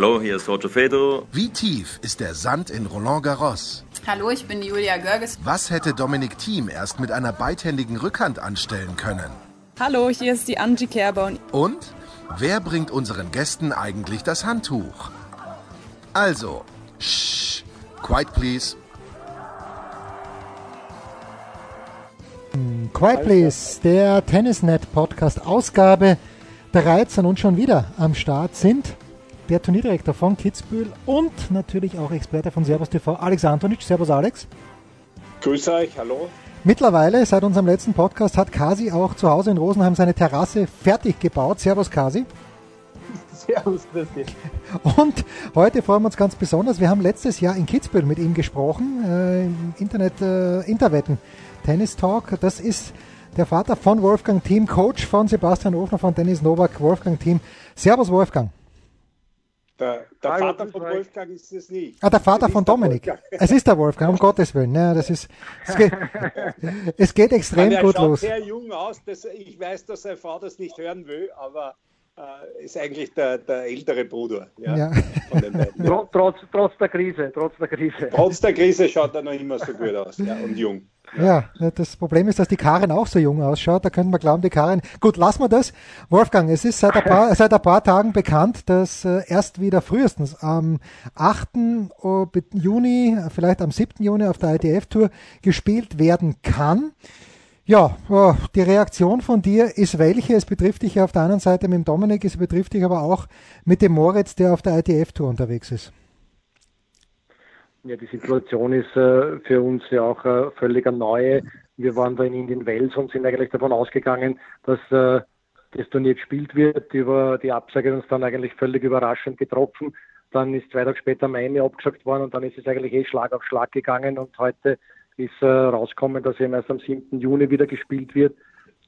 Hallo, hier ist Roger Federer. Wie tief ist der Sand in Roland Garros? Hallo, ich bin Julia Görges. Was hätte Dominik Thiem erst mit einer beidhändigen Rückhand anstellen können? Hallo, hier ist die Angie Kerber. Und wer bringt unseren Gästen eigentlich das Handtuch? Also, shh, quiet please. Quiet Please, der Tennisnet Podcast Ausgabe 13 und schon wieder am Start sind der Turnierdirektor von Kitzbühel und natürlich auch Experte von Servus TV, Alex Antonic. Servus Alex. Grüße euch, hallo. Mittlerweile, seit unserem letzten Podcast, hat Kasi auch zu Hause in Rosenheim seine Terrasse fertig gebaut. Servus Kasi. Servus, grüß dich. Und heute freuen wir uns ganz besonders. Wir haben letztes Jahr in Kitzbühel mit ihm gesprochen, äh, im Internet, äh, Interwetten, Tennis Talk. Das ist der Vater von Wolfgang Team, Coach von Sebastian Ofner von Dennis Novak, Wolfgang Team. Servus Wolfgang. Der, der Vater von Wolfgang ist es nicht. Ah, der Vater Es von Dominik. Wolfgang. Es ist der Wolfgang, um Gottes Willen. Ja, das ist, es, geht, es geht extrem Aber er gut schaut los. sehr jung aus. Das, ich weiß, dass sein Vater das nicht hören will, aber ist eigentlich der, der ältere Bruder ja, Ja. von den beiden. Ja. Tro- Trotz, trotz der Krise, trotz der Krise. Trotz der Krise schaut er noch immer so gut aus ja, und jung. Ja, das Problem ist, dass die Karin auch so jung ausschaut. Da könnte man glauben, die Karin. Gut, lassen wir das. Wolfgang, es ist seit ein paar, seit ein paar Tagen bekannt, dass äh, erst wieder frühestens am 8. Juni, vielleicht am 7. Juni auf der ITF-Tour gespielt werden kann. Ja, äh, die Reaktion von dir ist welche? Es betrifft dich ja auf der anderen Seite mit dem Dominik, es betrifft dich aber auch mit dem Moritz, der auf der ITF-Tour unterwegs ist. Ja, die Situation ist äh, für uns ja auch äh, völlig eine neue. Wir waren da in Indian Wells und sind eigentlich davon ausgegangen, dass äh, das Turnier gespielt wird. Über die Absage uns dann eigentlich völlig überraschend getroffen. Dann ist zwei Tage später Miami abgesagt worden und dann ist es eigentlich eh Schlag auf Schlag gegangen und heute ist äh, rausgekommen, dass eben erst am 7. Juni wieder gespielt wird.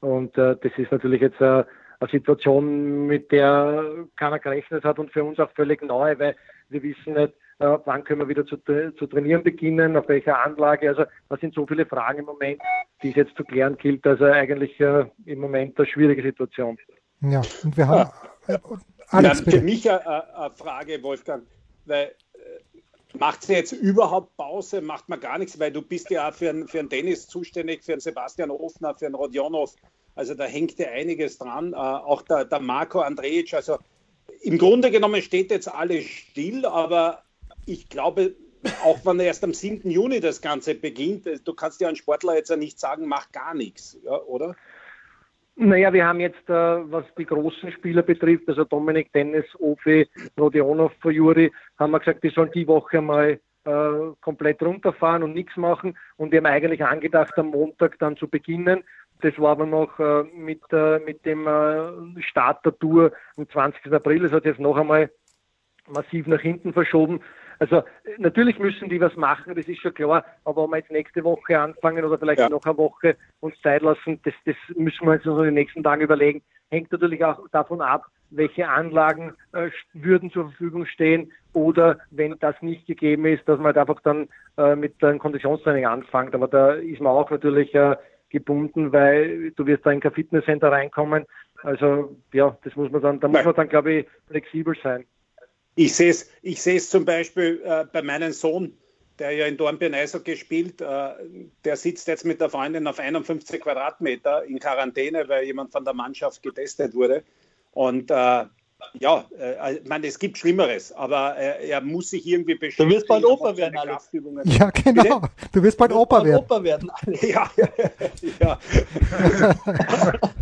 Und äh, das ist natürlich jetzt äh, eine Situation, mit der keiner gerechnet hat und für uns auch völlig neu, weil wir wissen nicht, äh, wann können wir wieder zu, zu trainieren beginnen, auf welcher Anlage. Also das sind so viele Fragen im Moment, die es jetzt zu klären gilt. Also eigentlich äh, im Moment eine schwierige Situation. Ja, und wir haben. Äh, Ja, Alex, für bitte. mich eine, eine Frage, Wolfgang, weil äh, macht sie jetzt überhaupt Pause, macht man gar nichts, weil du bist ja auch für einen, für einen Dennis zuständig, für einen Sebastian Ofner, für einen Rodionov, also da hängt ja einiges dran, äh, auch der, der Marco Andrejic, also im Grunde genommen steht jetzt alles still, aber ich glaube, auch wenn erst am 7. Juni das Ganze beginnt, äh, du kannst ja einen Sportler jetzt ja nicht sagen, mach gar nichts, ja, oder? Naja, wir haben jetzt, äh, was die großen Spieler betrifft, also Dominik, Dennis, Ofi, Rodionov, Juri, haben wir gesagt, die sollen die Woche mal äh, komplett runterfahren und nichts machen. Und wir haben eigentlich angedacht, am Montag dann zu beginnen. Das war aber noch äh, mit, äh, mit dem äh, Start der Tour am 20. April. Das hat jetzt noch einmal massiv nach hinten verschoben. Also natürlich müssen die was machen, das ist schon klar, aber wenn wir jetzt nächste Woche anfangen oder vielleicht Ja. noch eine Woche uns Zeit lassen, das, das müssen wir uns noch in den nächsten Tagen überlegen. Hängt natürlich auch davon ab, welche Anlagen äh, würden zur Verfügung stehen oder wenn das nicht gegeben ist, dass man halt einfach dann äh, mit einem Konditionstraining anfängt. Aber da ist man auch natürlich äh, gebunden, weil du wirst da in kein Fitnesscenter reinkommen. Also ja, das muss man dann, da muss man dann glaube ich flexibel sein. Ich sehe es ich seh's zum Beispiel äh, bei meinem Sohn, der ja in Dornbirn Eishockey spielt. Äh, der sitzt jetzt mit der Freundin auf 51 Quadratmeter in Quarantäne, weil jemand von der Mannschaft getestet wurde. Und äh, ja, äh, ich meine, es gibt Schlimmeres, aber äh, er muss sich irgendwie beschäftigen. wirst bald Opa werden, Alex. Ja, genau. Du wirst bald Opa werden. Opa werden. Alex. Ja, ja.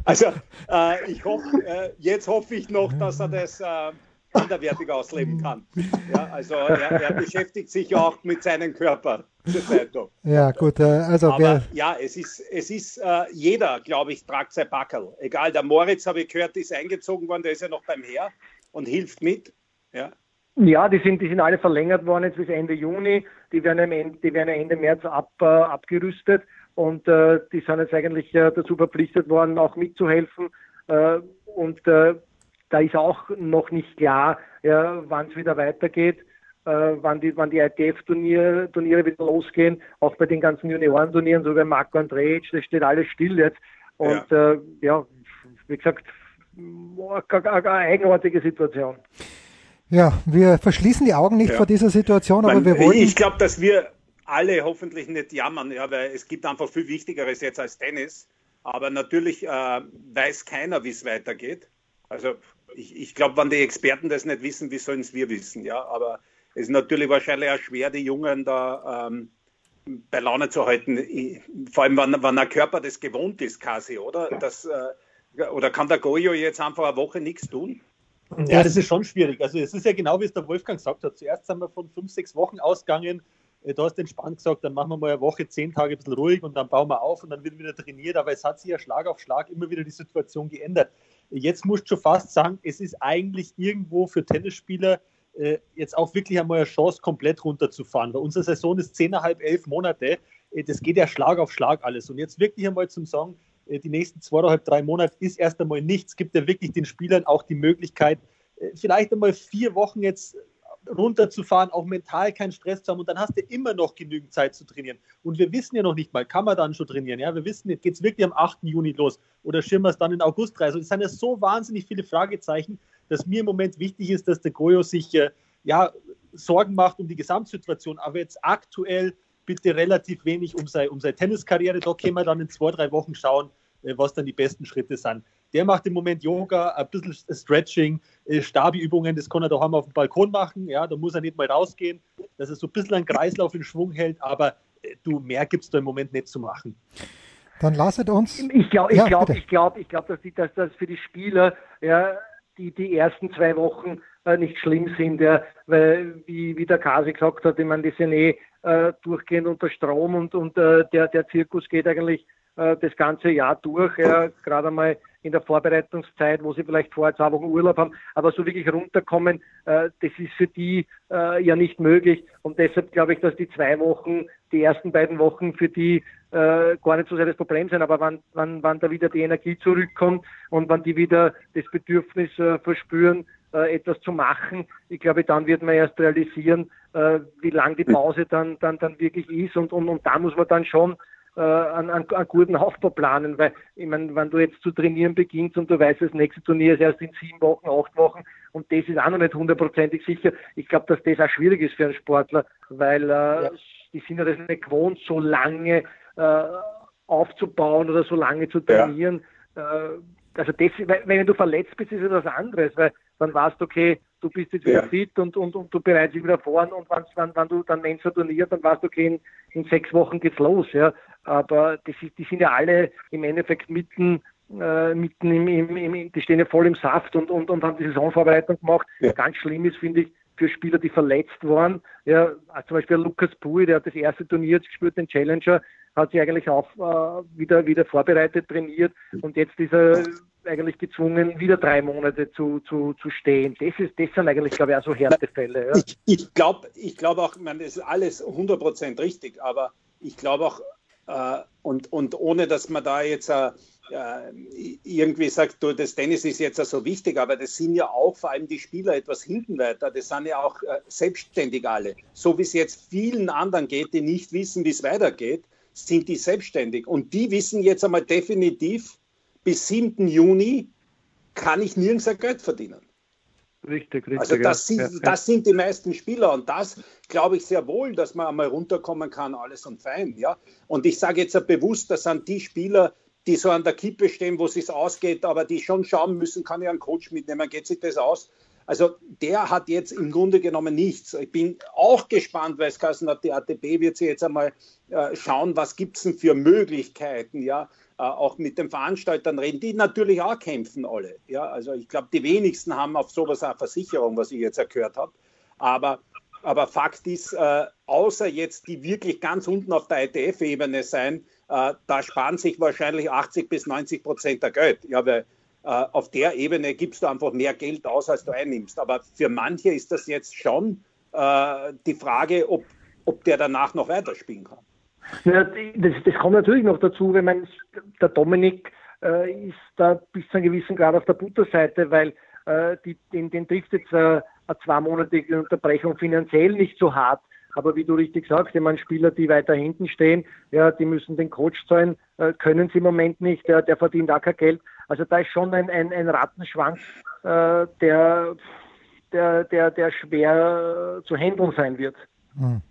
Also äh, ich hoffe, äh, jetzt hoffe ich noch, dass er das äh, anderwertig ausleben kann. Ja, also er, er beschäftigt sich auch mit seinem Körper zurzeit noch. Ja, gut. Äh, also, Aber wer, ja, es ist, es ist äh, jeder, glaube ich, tragt sein Backel. Egal, der Moritz, habe ich gehört, ist eingezogen worden, der ist ja noch beim Heer und hilft mit. Ja. Ja, die sind, die sind alle verlängert worden jetzt bis Ende Juni. Die werden, Ende, die werden Ende März ab, äh, abgerüstet und äh, die sind jetzt eigentlich äh, dazu verpflichtet worden, auch mitzuhelfen. Äh, und äh, da ist auch noch nicht klar, ja, wann es wieder weitergeht, äh, wann die, wann die ITF-Turniere Turniere wieder losgehen. Auch bei den ganzen Juniorenturnieren, so wie Marco Andrej, das steht alles still jetzt. Und ja, ja wie gesagt, eine eigenartige Situation. Ja, wir verschließen die Augen nicht ja. vor dieser Situation, aber Man, wir wollen. Ich glaube, dass wir alle hoffentlich nicht jammern, ja, weil es gibt einfach viel Wichtigeres jetzt als Tennis. Aber natürlich äh, weiß keiner, wie es weitergeht. Also ich, ich glaube, wenn die Experten das nicht wissen, wie sollen es wir wissen? Ja, aber es ist natürlich wahrscheinlich auch schwer, die Jungen da ähm, bei Laune zu halten. Vor allem, wenn, wenn ein Körper das gewohnt ist, quasi, oder? Das, äh, oder kann der Goyo jetzt einfach eine Woche nichts tun? Ja, das ist schon schwierig. Also es ist ja genau, wie es der Wolfgang gesagt hat. Zuerst sind wir von fünf, sechs Wochen ausgegangen. Äh, du hast entspannt gesagt, dann machen wir mal eine Woche, zehn Tage ein bisschen ruhig und dann bauen wir auf und dann wird wieder trainiert. Aber es hat sich ja Schlag auf Schlag immer wieder die Situation geändert. Jetzt musst du schon fast sagen, es ist eigentlich irgendwo für Tennisspieler äh, jetzt auch wirklich einmal eine Chance, komplett runterzufahren. Weil unsere Saison ist zehneinhalb, elf Monate. Äh, das geht ja Schlag auf Schlag alles. Und jetzt wirklich einmal zum Sagen, äh, die nächsten zweieinhalb, drei Monate ist erst einmal nichts. Gibt ja wirklich den Spielern auch die Möglichkeit, äh, vielleicht einmal vier Wochen jetzt runterzufahren, auch mental keinen Stress zu haben und dann hast du immer noch genügend Zeit zu trainieren. Und wir wissen ja noch nicht mal, kann man dann schon trainieren? Ja, wir wissen nicht, geht es wirklich am 8. Juni los oder schirmen wir es dann in August rein? Also es sind ja so wahnsinnig viele Fragezeichen, dass mir im Moment wichtig ist, dass der Goyo sich äh, ja, Sorgen macht um die Gesamtsituation, aber jetzt aktuell bitte relativ wenig um seine, um seine Tenniskarriere. Da können wir dann in zwei, drei Wochen schauen, äh, was dann die besten Schritte sind. Der macht im Moment Yoga, ein bisschen Stretching, äh, Stabi-Übungen, das kann er daheim auf dem Balkon machen. Ja, da muss er nicht mal rausgehen, dass er so ein bisschen einen Kreislauf in Schwung hält, aber äh, du, mehr gibt es da im Moment nicht zu machen. Dann lasset uns. Ich glaube, ich ja, glaube, ich glaube, ich glaube, dass, dass das für die Spieler ja, die, die ersten zwei Wochen äh, nicht schlimm sind, ja, weil, wie, wie der Kasi gesagt hat, ich meine, die sind eh äh, durchgehend unter Strom und, und äh, der, der Zirkus geht eigentlich äh, das ganze Jahr durch, ja, gerade einmal in der Vorbereitungszeit, wo sie vielleicht vorher zwei Wochen Urlaub haben, aber so wirklich runterkommen, äh, das ist für die äh, ja nicht möglich. Und deshalb glaube ich, dass die zwei Wochen, die ersten beiden Wochen für die äh, gar nicht so sehr das Problem sein, aber wann, wann, wann da wieder die Energie zurückkommt und wann die wieder das Bedürfnis äh, verspüren, äh, etwas zu machen, ich glaube, dann wird man erst realisieren, äh, wie lang die Pause dann, dann, dann wirklich ist und, und, und da muss man dann schon äh, einen, einen, einen guten Aufbau planen, weil ich meine, wenn du jetzt zu trainieren beginnst und du weißt, das nächste Turnier ist erst in sieben Wochen, acht Wochen und das ist auch noch nicht hundertprozentig sicher. Ich glaube, dass das auch schwierig ist für einen Sportler, weil äh, ja. die sind ja das nicht gewohnt, so lange äh, aufzubauen oder so lange zu trainieren. Ja. Äh, also das, wenn du verletzt bist, ist es was anderes, weil dann weißt du, okay, du bist jetzt wieder ja. fit und, und, und du bereitest dich wieder vor und wenn, wenn du dann nennst ein Turnier, dann weißt du, okay, in, in sechs Wochen geht's los, ja. Aber ist, die sind ja alle im Endeffekt mitten, äh, mitten im, im, im, die stehen ja voll im Saft und, und, und haben die Saisonvorbereitung gemacht. Ja. Ganz schlimm ist, finde ich, für Spieler, die verletzt waren. Ja, zum Beispiel Lukas Pui, der hat das erste Turnier jetzt gespielt, den Challenger, hat sich eigentlich auch äh, wieder, wieder vorbereitet, trainiert und jetzt ist er eigentlich gezwungen, wieder drei Monate zu, zu, zu stehen. Das, ist, das sind eigentlich, glaube ich, auch so Härtefälle. Ja. Ich, ich glaube ich glaub auch, man, das ist alles 100% richtig, aber ich glaube auch, und, und ohne dass man da jetzt äh, irgendwie sagt, du, das Tennis ist jetzt so wichtig, aber das sind ja auch vor allem die Spieler etwas hinten weiter. Das sind ja auch äh, selbstständig alle. So wie es jetzt vielen anderen geht, die nicht wissen, wie es weitergeht, sind die selbstständig. Und die wissen jetzt einmal definitiv, bis 7. Juni kann ich nirgends ein Geld verdienen. Richtig, richtig. Also das, sind, ja, das sind die meisten Spieler und das glaube ich sehr wohl, dass man einmal runterkommen kann, alles und fein. Ja? Und ich sage jetzt bewusst, das sind die Spieler, die so an der Kippe stehen, wo es sich ausgeht, aber die schon schauen müssen, kann ich einen Coach mitnehmen, geht sich das aus? Also der hat jetzt im Grunde genommen nichts. Ich bin auch gespannt, weil es geheißen hat, die ATP wird sich jetzt einmal äh, schauen, was gibt es denn für Möglichkeiten, ja, äh, auch mit den Veranstaltern reden, die natürlich auch kämpfen alle. Ja, also ich glaube, die wenigsten haben auf sowas eine Versicherung, was ich jetzt gehört habe. Aber, aber Fakt ist, äh, außer jetzt die wirklich ganz unten auf der ITF-Ebene sein, äh, da sparen sich wahrscheinlich 80 bis 90 Prozent der Geld. Ja, weil auf der Ebene gibst du einfach mehr Geld aus, als du einnimmst. Aber für manche ist das jetzt schon äh, die Frage, ob, ob der danach noch weiterspielen kann. Ja, das, das kommt natürlich noch dazu, wenn man der Dominik äh, ist da bis zu einem gewissen Grad auf der Butterseite, weil äh, die, den, den trifft jetzt äh, eine zweimonatige Unterbrechung finanziell nicht so hart. Aber wie du richtig sagst, ich meine, Spieler, die weiter hinten stehen, ja, die müssen den Coach zahlen, äh, können sie im Moment nicht, der, der verdient auch kein Geld. Also da ist schon ein, ein, ein Rattenschwanz, äh, der, der, der, der schwer äh, zu handeln sein wird. Hm.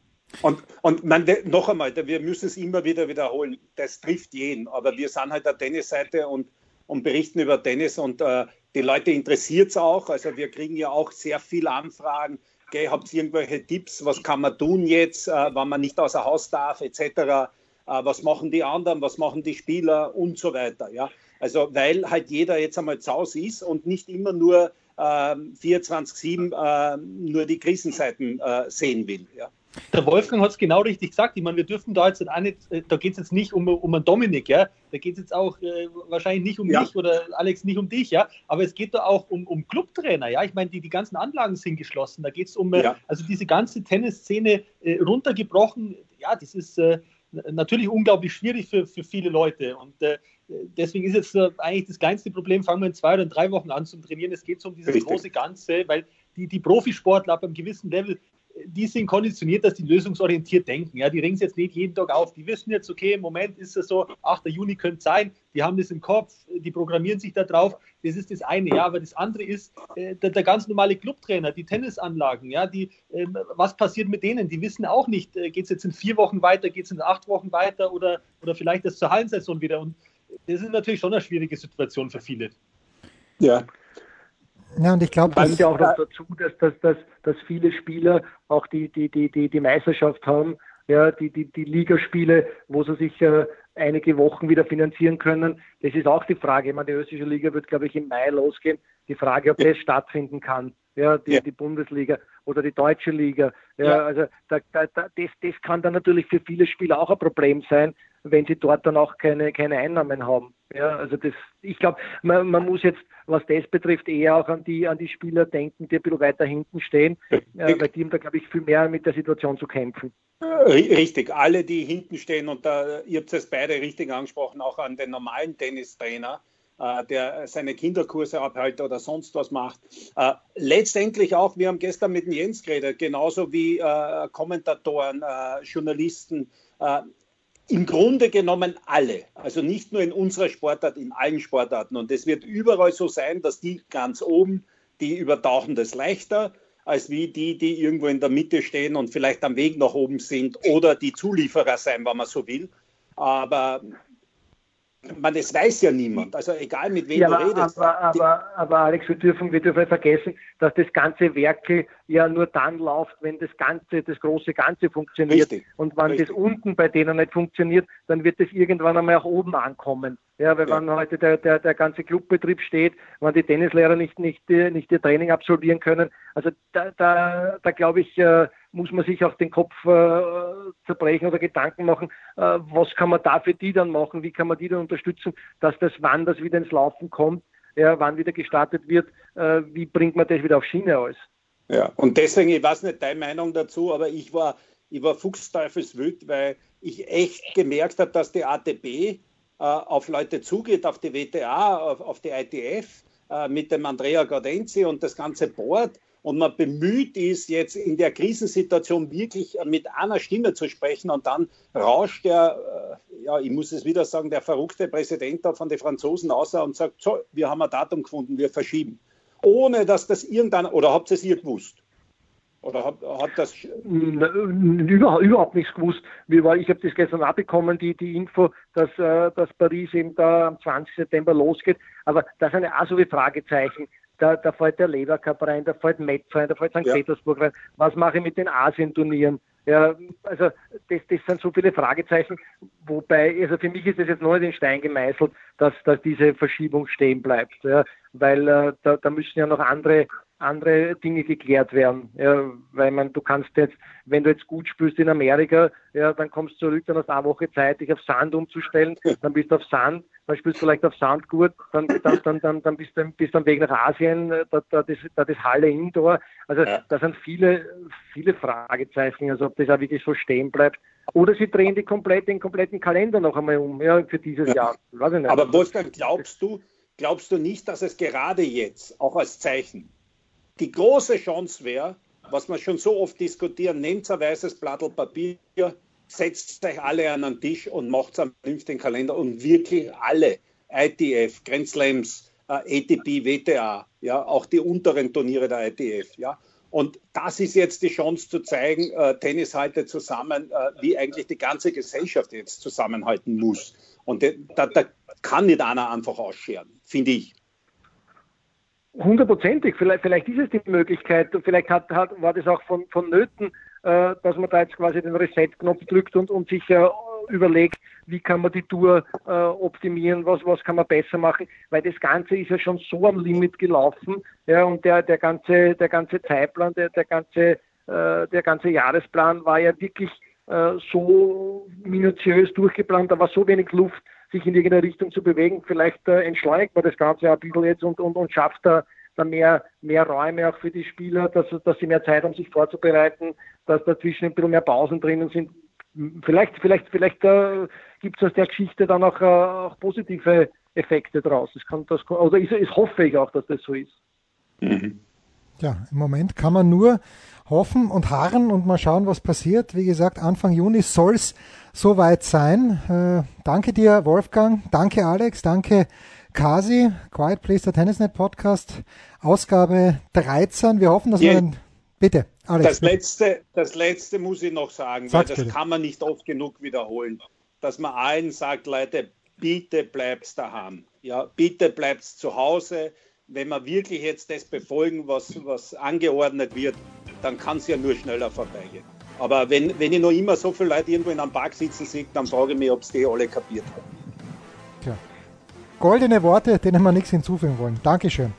Und, und man, noch einmal, wir müssen es immer wieder wiederholen, das trifft jeden, aber wir sind halt der Tennisseite und, und berichten über Tennis und äh, die Leute interessiert es auch. Also wir kriegen ja auch sehr viele Anfragen. Okay, habt ihr irgendwelche Tipps? Was kann man tun jetzt, äh, wenn man nicht außer Haus darf, etc.? Äh, was machen die anderen? Was machen die Spieler und so weiter? Ja, also weil halt jeder jetzt einmal zu Hause ist und nicht immer nur äh, 24/7 äh, nur die Krisenzeiten äh, sehen will. Ja. Der Wolfgang hat es genau richtig gesagt. Ich meine, wir dürfen da jetzt auch nicht, äh, da geht es jetzt nicht um, um einen Dominik, ja. Da geht es jetzt auch äh, wahrscheinlich nicht um ja. mich oder Alex nicht um dich, ja. Aber es geht da auch um, um Clubtrainer, ja. Ich meine, die, die ganzen Anlagen sind geschlossen. Da geht es um, äh, ja. also diese ganze Tennisszene äh, runtergebrochen. Ja, das ist äh, natürlich unglaublich schwierig für, für viele Leute. Und äh, deswegen ist jetzt eigentlich das kleinste Problem, fangen wir in zwei oder drei Wochen an zu trainieren. Es geht so um dieses Richtig. große Ganze, weil die, die Profisportler ab einem gewissen Level die sind konditioniert, dass die lösungsorientiert denken. Ja, die ringen es jetzt nicht jeden Tag auf. Die wissen jetzt, okay, im Moment ist es so, 8. Juni könnte sein, die haben das im Kopf, die programmieren sich da drauf. Das ist das eine, ja. Aber das andere ist äh, der, der, ganz normale Clubtrainer, die Tennisanlagen, ja, die, äh, was passiert mit denen? Die wissen auch nicht, äh, geht es jetzt in vier Wochen weiter, geht es in acht Wochen weiter oder, oder vielleicht erst zur Hallensaison wieder. Und das ist natürlich schon eine schwierige Situation für viele. Ja, ja, und ich glaube, das ja auch noch dazu, dass, dass, dass, dass viele Spieler auch die, die, die, die, die Meisterschaft haben, ja, die, die, die Ligaspiele, wo sie sich äh, einige Wochen wieder finanzieren können. Das ist auch die Frage. Ich meine, die österreichische Liga wird, glaube ich, im Mai losgehen. Die Frage, ob ja. das stattfinden kann. Ja, die, ja. die Bundesliga oder die deutsche Liga. Ja, ja. also da, da, da, das, das kann dann natürlich für viele Spieler auch ein Problem sein, wenn sie dort dann auch keine, keine Einnahmen haben. Ja, also das, ich glaube, man, man muss jetzt, was das betrifft, eher auch an die, an die Spieler denken, die ein bisschen weiter hinten stehen, äh, weil die haben da, glaube ich, viel mehr mit der Situation zu kämpfen. Richtig, alle, die hinten stehen, und da, ihr habt es beide richtig angesprochen, auch an den normalen Tennistrainer, äh, der seine Kinderkurse abhält oder sonst was macht. Äh, letztendlich auch, wir haben gestern mit Jens geredet, genauso wie äh, Kommentatoren, äh, Journalisten, äh, im Grunde genommen alle, also nicht nur in unserer Sportart, in allen Sportarten. Und es wird überall so sein, dass die ganz oben, die übertauchen das leichter, als wie die, die irgendwo in der Mitte stehen und vielleicht am Weg nach oben sind oder die Zulieferer sein, wenn man so will. Aber man, das weiß ja niemand. Also egal mit wem ja, du redest. Aber, aber, aber, Alex, wir dürfen, wir dürfen nicht vergessen, dass das ganze Werkel ja nur dann läuft, wenn das ganze, das große Ganze funktioniert. Richtig, und wenn richtig. das unten bei denen nicht funktioniert, dann wird das irgendwann einmal auch oben ankommen. Ja, weil ja. wenn heute der, der, der ganze Clubbetrieb steht, wenn die Tennislehrer nicht, nicht, nicht ihr Training absolvieren können, also da, da, da glaube ich, äh, muss man sich auch den Kopf äh, zerbrechen oder Gedanken machen, äh, was kann man da für die dann machen, wie kann man die dann unterstützen, dass das, wann das wieder ins Laufen kommt, ja, wann wieder gestartet wird, äh, wie bringt man das wieder auf Schiene aus? Ja, und deswegen, ich weiß nicht deine Meinung dazu, aber ich war, ich war fuchsteufelswild, weil ich echt gemerkt habe, dass die ATB äh, auf Leute zugeht, auf die WTA, auf, auf die ITF, äh, mit dem Andrea Gaudenzi und das ganze Board und man bemüht ist, jetzt in der Krisensituation wirklich mit einer Stimme zu sprechen und dann rauscht der, äh, ja, ich muss es wieder sagen, der verrückte Präsident da von den Franzosen außer und sagt, so, wir haben ein Datum gefunden, wir verschieben. Ohne dass das irgendein, oder habt ihr es ihr gewusst? Oder hat, hat das. Über, überhaupt nichts gewusst. ich habe das gestern abbekommen, die, die Info, dass, äh, dass Paris eben da am 20. September losgeht. Aber das sind ja auch so wie Fragezeichen da, da fällt der Lever Cup rein, da fällt Metz rein, da fällt St. Ja. Petersburg rein. Was mache ich mit den Asien-Turnieren? Ja, also das, das sind so viele Fragezeichen, wobei, also für mich ist es jetzt noch nicht in Stein gemeißelt, dass, dass diese Verschiebung stehen bleibt, ja, weil äh, da, da müssen ja noch andere andere Dinge geklärt werden. Ja, weil man, du kannst jetzt, wenn du jetzt gut spielst in Amerika, ja, dann kommst du zurück, dann hast du eine Woche Zeit, dich auf Sand umzustellen, dann bist du auf Sand, dann spielst du vielleicht auf Sand gut, dann, dann, dann, dann, dann bist du bist am Weg nach Asien, da, da, das, da das Halle Indoor. Also ja. da sind viele, viele Fragezeichen, also ob das auch wirklich so stehen bleibt. Oder sie drehen die komplett, den kompletten Kalender noch einmal um, ja, für dieses ja. Jahr. Aber Wolfgang, glaubst du, glaubst du nicht, dass es gerade jetzt, auch als Zeichen, die große Chance wäre, was wir schon so oft diskutieren, nehmt ein weißes Blatt Papier, setzt euch alle an den Tisch und macht einen vernünftigen Kalender und wirklich alle ITF, Grand Slams, äh, ATP, WTA, ja, auch die unteren Turniere der ITF, ja. Und das ist jetzt die Chance zu zeigen, äh, Tennis haltet zusammen, äh, wie eigentlich die ganze Gesellschaft jetzt zusammenhalten muss. Und da, da kann nicht einer einfach ausscheren, finde ich. Hundertprozentig, vielleicht, vielleicht ist es die Möglichkeit, vielleicht hat, hat, war das auch von, von Nöten, äh, dass man da jetzt quasi den Reset-Knopf drückt und, und sich äh, überlegt, wie kann man die Tour äh, optimieren, was, was kann man besser machen, weil das Ganze ist ja schon so am Limit gelaufen, ja, und der, der ganze, der ganze Zeitplan, der, der ganze, äh, der ganze Jahresplan war ja wirklich äh, so minutiös durchgeplant, da war so wenig Luft, sich in irgendeine Richtung zu bewegen. Vielleicht äh, entschleunigt man das Ganze ein bisschen jetzt und, und, und schafft da, da mehr, mehr Räume auch für die Spieler, dass, dass sie mehr Zeit haben, sich vorzubereiten, dass dazwischen ein bisschen mehr Pausen drinnen sind. Vielleicht, vielleicht, vielleicht äh, gibt es aus der Geschichte dann auch, äh, auch positive Effekte draus. Das kann, das, oder ist, ist, hoffe ich auch, dass das so ist. Mhm. Ja, im Moment kann man nur hoffen und harren und mal schauen, was passiert. Wie gesagt, Anfang Juni soll es soweit sein. Äh, danke dir, Wolfgang. Danke, Alex. Danke, Kasi. Quiet Place, der Tennisnet Podcast, Ausgabe 13. Wir hoffen, dass ja. wir dann. Bitte, Alex. Das letzte, das letzte muss ich noch sagen, Sag's weil das bitte. kann man nicht oft genug wiederholen. Dass man allen sagt, Leute, bitte bleibst daheim. Ja, bitte bleibst zu Hause. Wenn wir wirklich jetzt das befolgen, was, was angeordnet wird, dann kann es ja nur schneller vorbeigehen. Aber wenn, wenn ich noch immer so viele Leute irgendwo in einem Park sitzen sehe, dann frage ich mich, ob es die alle kapiert haben. Tja. Goldene Worte, denen wir nichts hinzufügen wollen. Dankeschön.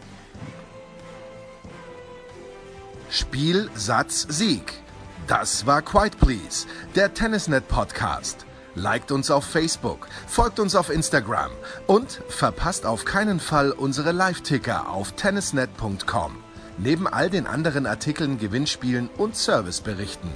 Spiel, Satz, Sieg. Das war Quiet Please, der Tennisnet Podcast. Liked uns auf Facebook, folgt uns auf Instagram und verpasst auf keinen Fall unsere Live-Ticker auf tennisnet.com. Neben all den anderen Artikeln, Gewinnspielen und Serviceberichten.